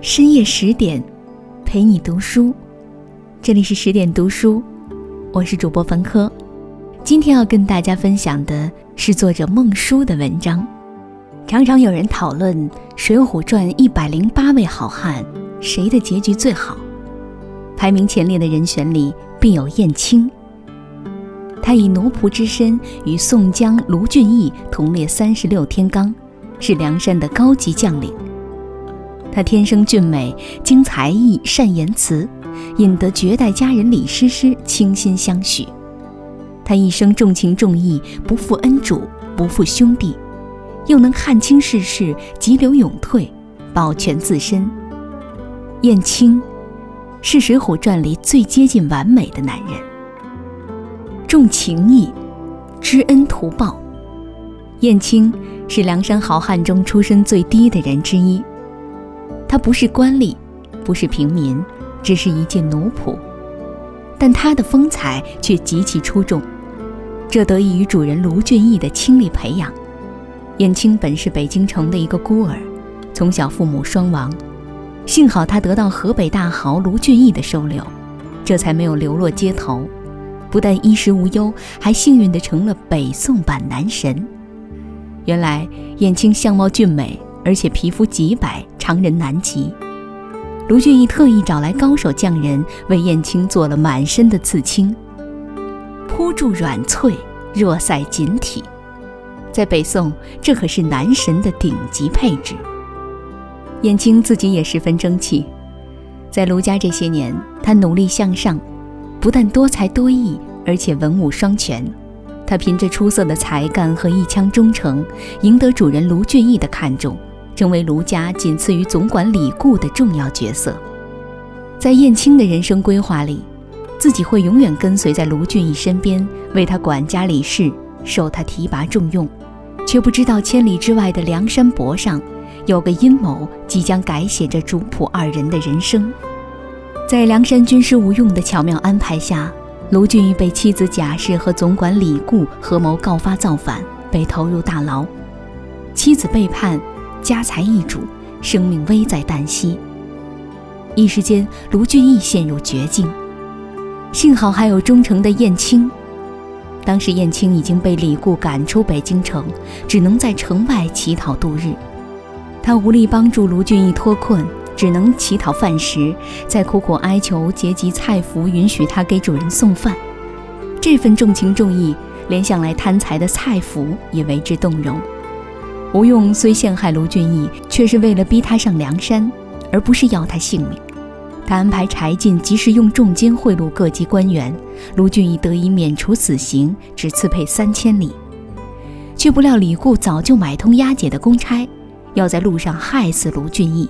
深夜十点，陪你读书。这里是十点读书，我是主播冯科。今天要跟大家分享的是作者孟舒的文章。常常有人讨论《水浒传》一百零八位好汉，谁的结局最好？排名前列的人选里必有燕青。他以奴仆之身与宋江、卢俊义同列三十六天罡，是梁山的高级将领。他天生俊美，经才艺，善言辞，引得绝代佳人李师师倾心相许。他一生重情重义，不负恩主，不负兄弟，又能看清世事，急流勇退，保全自身。燕青是《水浒传》里最接近完美的男人，重情义，知恩图报。燕青是梁山好汉中出身最低的人之一。他不是官吏，不是平民，只是一介奴仆，但他的风采却极其出众，这得益于主人卢俊义的倾力培养。燕青本是北京城的一个孤儿，从小父母双亡，幸好他得到河北大豪卢俊义的收留，这才没有流落街头，不但衣食无忧，还幸运地成了北宋版男神。原来燕青相貌俊美。而且皮肤极白，常人难及。卢俊义特意找来高手匠人，为燕青做了满身的刺青，铺筑软翠，若赛锦体。在北宋，这可是男神的顶级配置。燕青自己也十分争气，在卢家这些年，他努力向上，不但多才多艺，而且文武双全。他凭着出色的才干和一腔忠诚，赢得主人卢俊义的看重。成为卢家仅次于总管李固的重要角色，在燕青的人生规划里，自己会永远跟随在卢俊义身边，为他管家理事，受他提拔重用，却不知道千里之外的梁山泊上，有个阴谋即将改写着主仆二人的人生。在梁山军师吴用的巧妙安排下，卢俊义被妻子贾氏和总管李固合谋告发造反，被投入大牢，妻子背叛。家财易主，生命危在旦夕。一时间，卢俊义陷入绝境。幸好还有忠诚的燕青。当时燕青已经被李固赶出北京城，只能在城外乞讨度日。他无力帮助卢俊义脱困，只能乞讨饭食，再苦苦哀求结集蔡福允许他给主人送饭。这份重情重义，连向来贪财的蔡福也为之动容。吴用虽陷害卢俊义，却是为了逼他上梁山，而不是要他性命。他安排柴进及时用重金贿赂各级官员，卢俊义得以免除死刑，只赐配三千里。却不料李固早就买通押解的公差，要在路上害死卢俊义。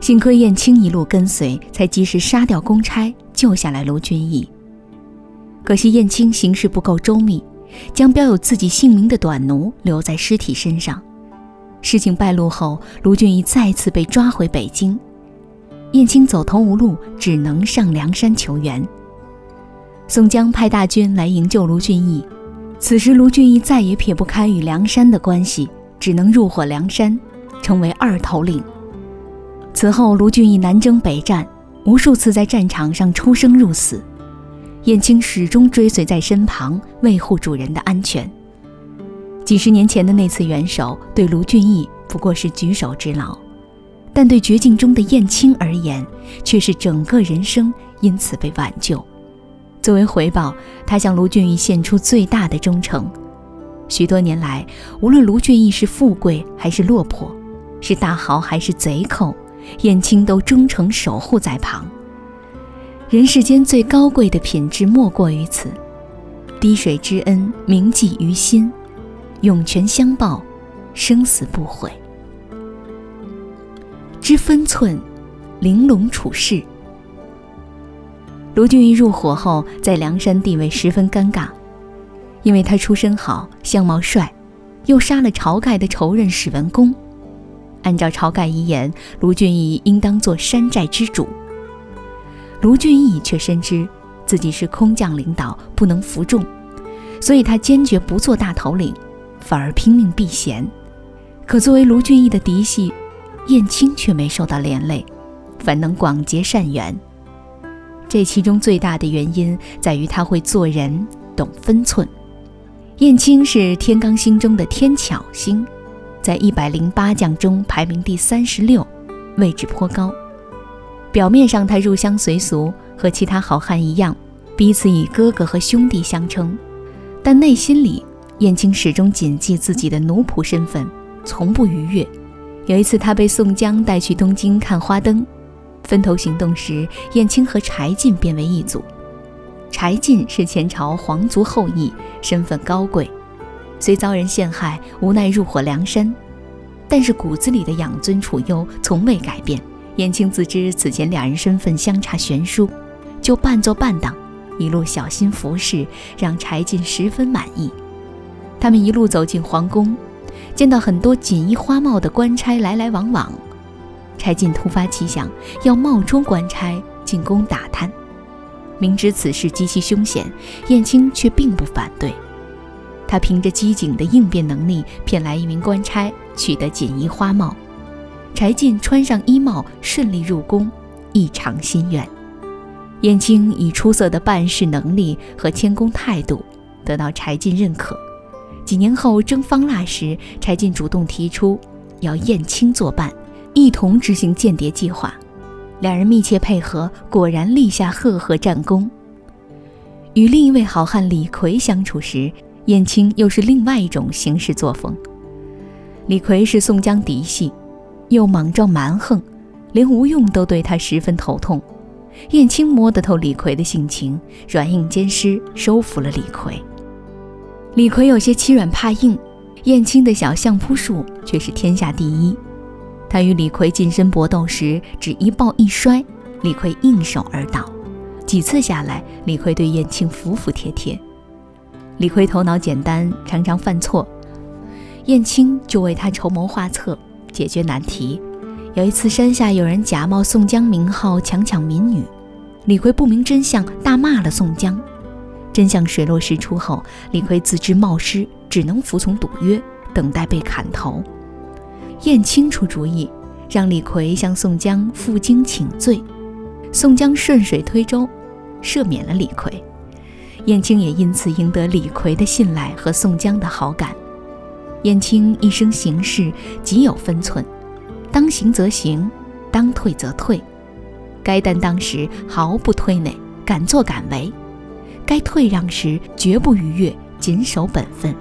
幸亏燕青一路跟随，才及时杀掉公差，救下来卢俊义。可惜燕青行事不够周密，将标有自己姓名的短奴留在尸体身上。事情败露后，卢俊义再次被抓回北京。燕青走投无路，只能上梁山求援。宋江派大军来营救卢俊义，此时卢俊义再也撇不开与梁山的关系，只能入伙梁山，成为二头领。此后，卢俊义南征北战，无数次在战场上出生入死，燕青始终追随在身旁，维护主人的安全。几十年前的那次援手，对卢俊义不过是举手之劳，但对绝境中的燕青而言，却是整个人生因此被挽救。作为回报，他向卢俊义献出最大的忠诚。许多年来，无论卢俊义是富贵还是落魄，是大豪还是贼寇，燕青都忠诚守护在旁。人世间最高贵的品质莫过于此：滴水之恩，铭记于心。涌泉相报，生死不悔。知分寸，玲珑处事。卢俊义入伙后，在梁山地位十分尴尬，因为他出身好，相貌帅，又杀了晁盖的仇人史文恭。按照晁盖遗言，卢俊义应当做山寨之主。卢俊义却深知自己是空降领导，不能服众。所以他坚决不做大头领，反而拼命避嫌。可作为卢俊义的嫡系，燕青却没受到连累，反能广结善缘。这其中最大的原因在于他会做人，懂分寸。燕青是天罡星中的天巧星，在一百零八将中排名第三十六，位置颇高。表面上他入乡随俗，和其他好汉一样，彼此以哥哥和兄弟相称，但内心里，燕青始终谨记自己的奴仆身份，从不逾越。有一次，他被宋江带去东京看花灯，分头行动时，燕青和柴进变为一组。柴进是前朝皇族后裔，身份高贵，虽遭人陷害，无奈入伙梁山，但是骨子里的养尊处优从未改变。燕青自知此前两人身份相差悬殊，就扮作伴当，一路小心服侍，让柴进十分满意。他们一路走进皇宫。见到很多锦衣花帽的官差来来往往，柴进突发奇想，要冒充官差进宫打探。明知此事极其凶险，燕青却并不反对。他凭着机警的应变能力，骗来一名官差，取得锦衣花帽。柴进穿上衣帽，顺利入宫，一偿心愿。燕青以出色的办事能力和谦恭态度，得到柴进认可。几年后征方腊时，柴进主动提出要燕青作伴，一同执行间谍计划。两人密切配合，果然立下赫赫战功。与另一位好汉李逵相处时，燕青又是另外一种行事作风。李逵是宋江嫡系，又莽撞蛮横，连吴用都对他十分头痛。燕青摸得透李逵的性情，软硬兼施，收服了李逵。李逵有些欺软怕硬，燕青的小相扑术却是天下第一。他与李逵近身搏斗时，只一抱一摔，李逵应手而倒。几次下来，李逵对燕青服服帖帖。李逵头脑简单，常常犯错，燕青就为他筹谋画策，解决难题。有一次，山下有人假冒宋江名号强抢民女，李逵不明真相，大骂了宋江。真相水落石出后，李逵自知冒失，只能服从赌约，等待被砍头。燕青出主意，让李逵向宋江负荆请罪，宋江顺水推舟，赦免了李逵。燕青也因此赢得李逵的信赖和宋江的好感。燕青一生行事极有分寸，当行则行，当退则退，该担当时毫不推诿，敢作敢为。该退让时绝不逾越，谨守本分，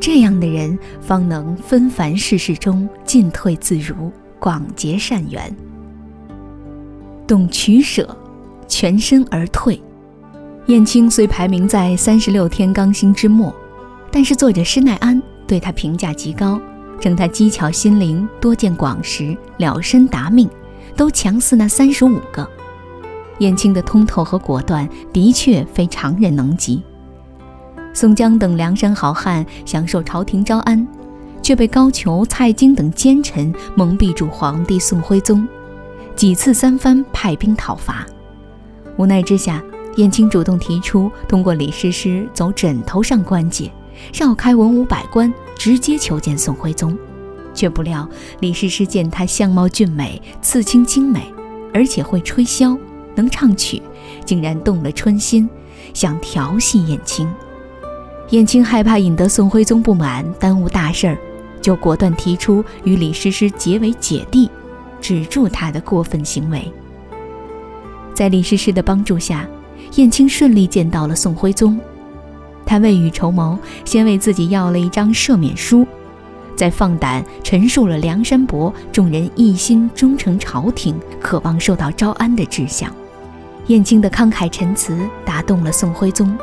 这样的人方能纷繁世事中进退自如，广结善缘。懂取舍，全身而退。燕青虽排名在三十六天罡星之末，但是作者施耐庵对他评价极高，称他机巧心灵，多见广识，了身达命，都强似那三十五个。燕青的通透和果断，的确非常人能及。宋江等梁山好汉享受朝廷招安，却被高俅、蔡京等奸臣蒙蔽住皇帝宋徽宗，几次三番派兵讨伐。无奈之下，燕青主动提出通过李师师走枕头上关节，绕开文武百官，直接求见宋徽宗。却不料李师师见他相貌俊美，刺青精美，而且会吹箫。能唱曲，竟然动了春心，想调戏燕青。燕青害怕引得宋徽宗不满，耽误大事儿，就果断提出与李师师结为姐弟，止住他的过分行为。在李师师的帮助下，燕青顺利见到了宋徽宗。他未雨绸缪，先为自己要了一张赦免书，再放胆陈述了梁山伯众人一心忠诚朝廷、渴望受到招安的志向。燕青的慷慨陈词打动了宋徽宗。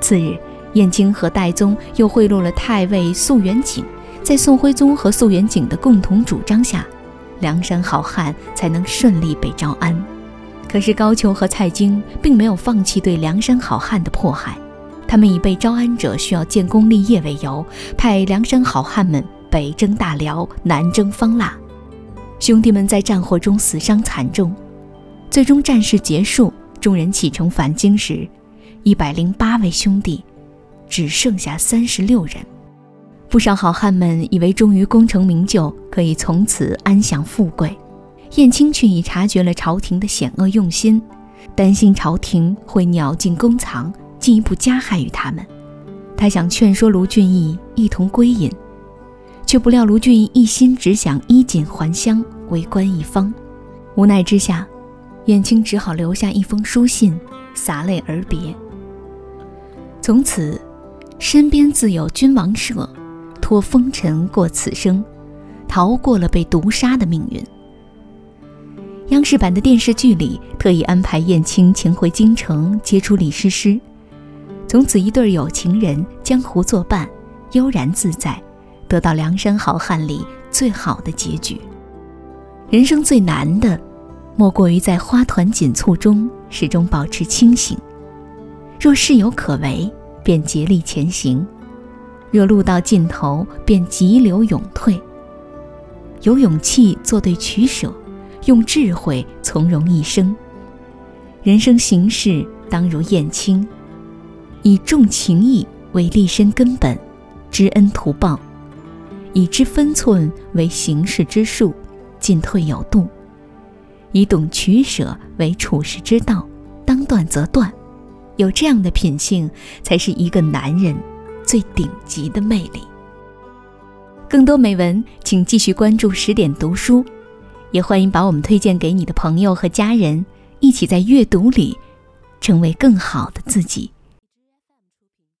次日，燕青和戴宗又贿赂了太尉肃元景，在宋徽宗和肃元景的共同主张下，梁山好汉才能顺利被招安。可是高俅和蔡京并没有放弃对梁山好汉的迫害，他们以被招安者需要建功立业为由，派梁山好汉们北征大辽，南征方腊。兄弟们在战火中死伤惨重。最终战事结束，众人启程返京时，一百零八位兄弟只剩下三十六人。不少好汉们以为终于功成名就，可以从此安享富贵。燕青却已察觉了朝廷的险恶用心，担心朝廷会鸟尽弓藏，进一步加害于他们。他想劝说卢俊义一同归隐，却不料卢俊义一心只想衣锦还乡，为官一方。无奈之下，燕青只好留下一封书信，洒泪而别。从此，身边自有君王舍，托风尘过此生，逃过了被毒杀的命运。央视版的电视剧里，特意安排燕青请回京城接触李师师，从此一对有情人江湖作伴，悠然自在，得到梁山好汉里最好的结局。人生最难的，莫过于在花团锦簇中始终保持清醒。若事有可为，便竭力前行；若路到尽头，便急流勇退。有勇气做对取舍，用智慧从容一生。人生行事当如燕青，以重情义为立身根本，知恩图报；以知分寸为行事之术。进退有度，以懂取舍为处世之道，当断则断。有这样的品性，才是一个男人最顶级的魅力。更多美文，请继续关注十点读书，也欢迎把我们推荐给你的朋友和家人，一起在阅读里成为更好的自己。